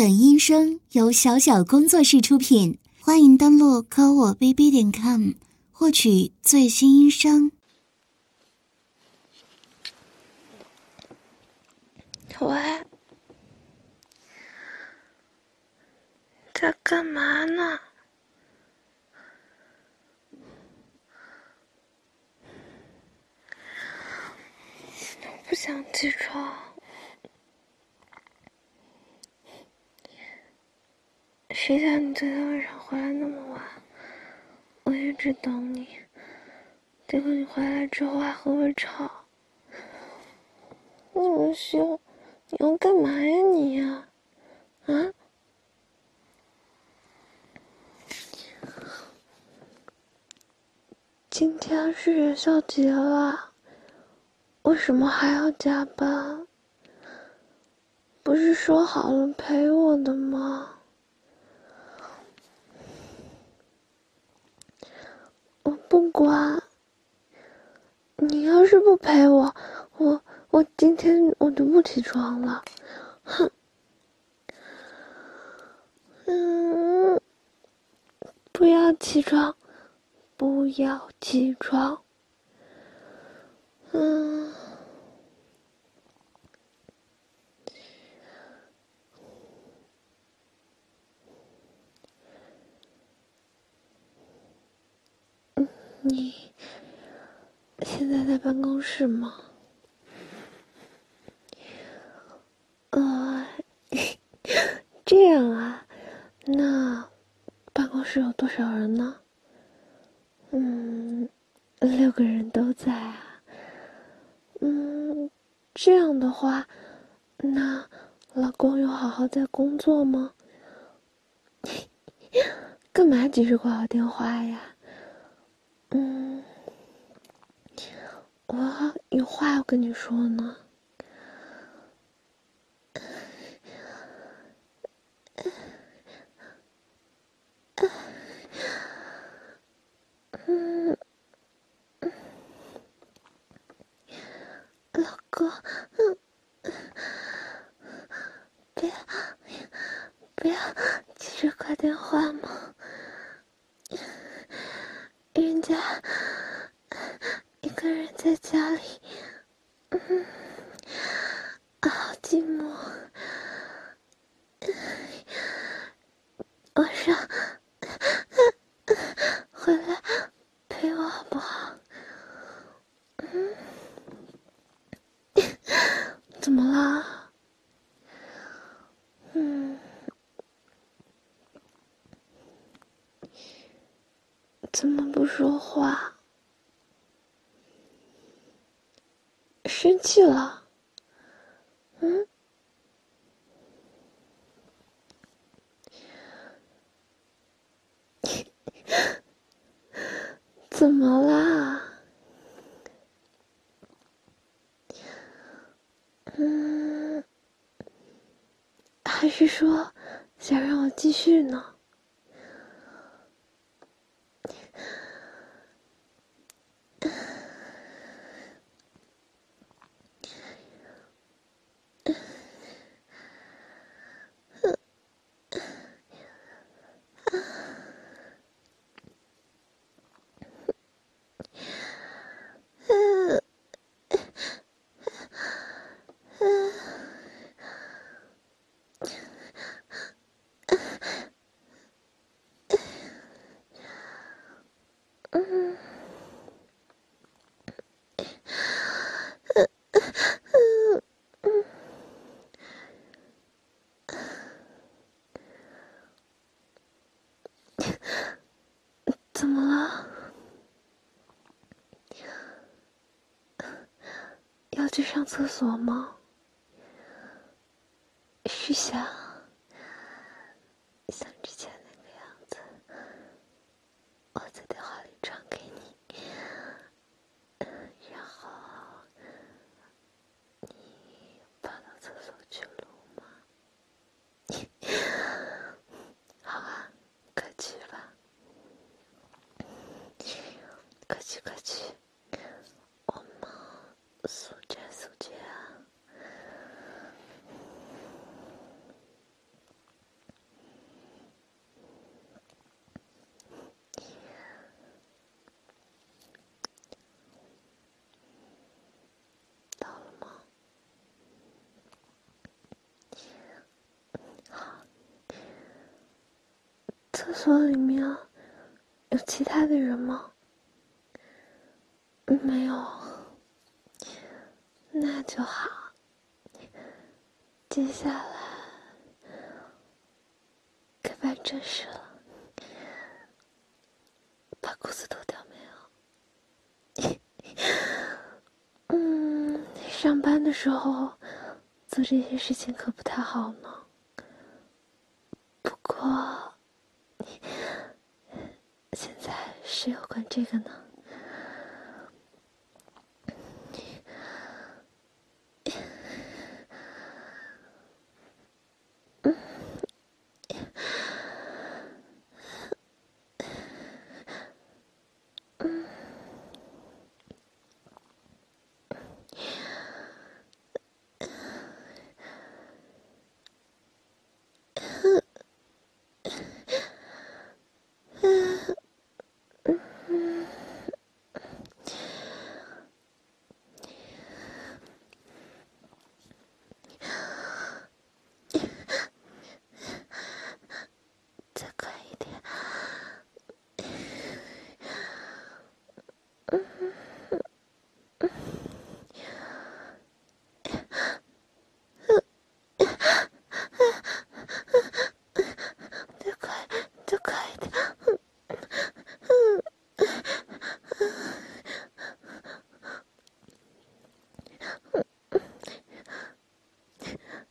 本音声由小小工作室出品，欢迎登录科我 bb 点 com 获取最新音声。喂，在干嘛呢？不想起床。谁叫你昨天晚上回来那么晚？我一直等你，结果你回来之后还和我吵。那么凶，你要干嘛呀你呀？啊？今天是元宵节了，为什么还要加班？不是说好了陪我的吗？不管，你要是不陪我，我我今天我就不起床了，哼，嗯，不要起床，不要起床，嗯。在在办公室吗？呃，这样啊，那办公室有多少人呢？嗯，六个人都在啊。嗯，这样的话，那老公有好好在工作吗？干嘛急着挂我电话呀？我有话要跟你说呢。嗯，老公，不要不要急着挂电话嘛。人家一个人在家里，嗯，好寂寞。晚上回来陪我好不好？嗯，怎么了？嗯。怎么不说话？生气了？嗯？怎么啦？嗯？还是说想让我继续呢？嗯怎么了？要去上厕所吗？是想像之前那个样子，我在电话里唱给你，然后你跑到厕所去录吗？好啊，快去吧。快去快去，我们速战速决啊！厕所里面有其他的人吗？没有，那就好。接下来该办正事了，把裤子脱掉没有？嗯，上班的时候做这些事情可不太好呢。不过，现在要管这个呢？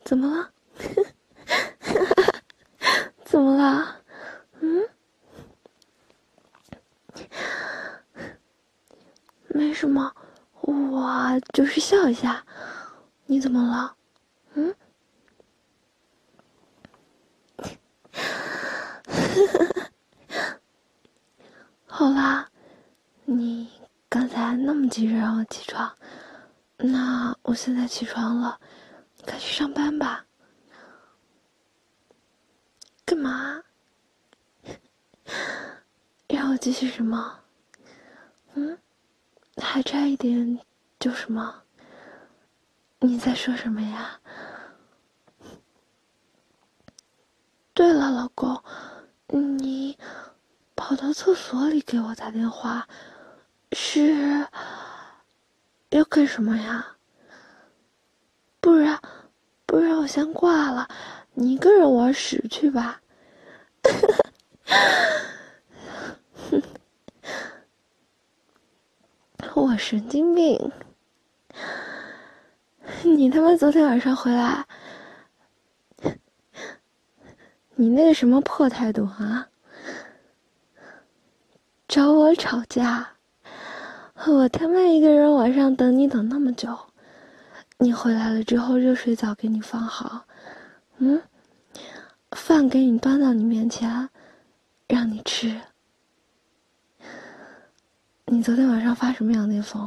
怎么了？怎么了？嗯？没什么，我就是笑一下。你怎么了？嗯？好啦，你刚才那么急着让我起床，那我现在起床了。快去上班吧！干嘛？让我继续什么？嗯？还差一点就什么？你在说什么呀？对了，老公，你跑到厕所里给我打电话，是要干什么呀？不然。不然我先挂了，你一个人玩屎去吧。我神经病！你他妈昨天晚上回来，你那个什么破态度啊？找我吵架？我他妈一个人晚上等你等那么久。你回来了之后，热水澡给你放好，嗯，饭给你端到你面前，让你吃。你昨天晚上发什么羊癫疯？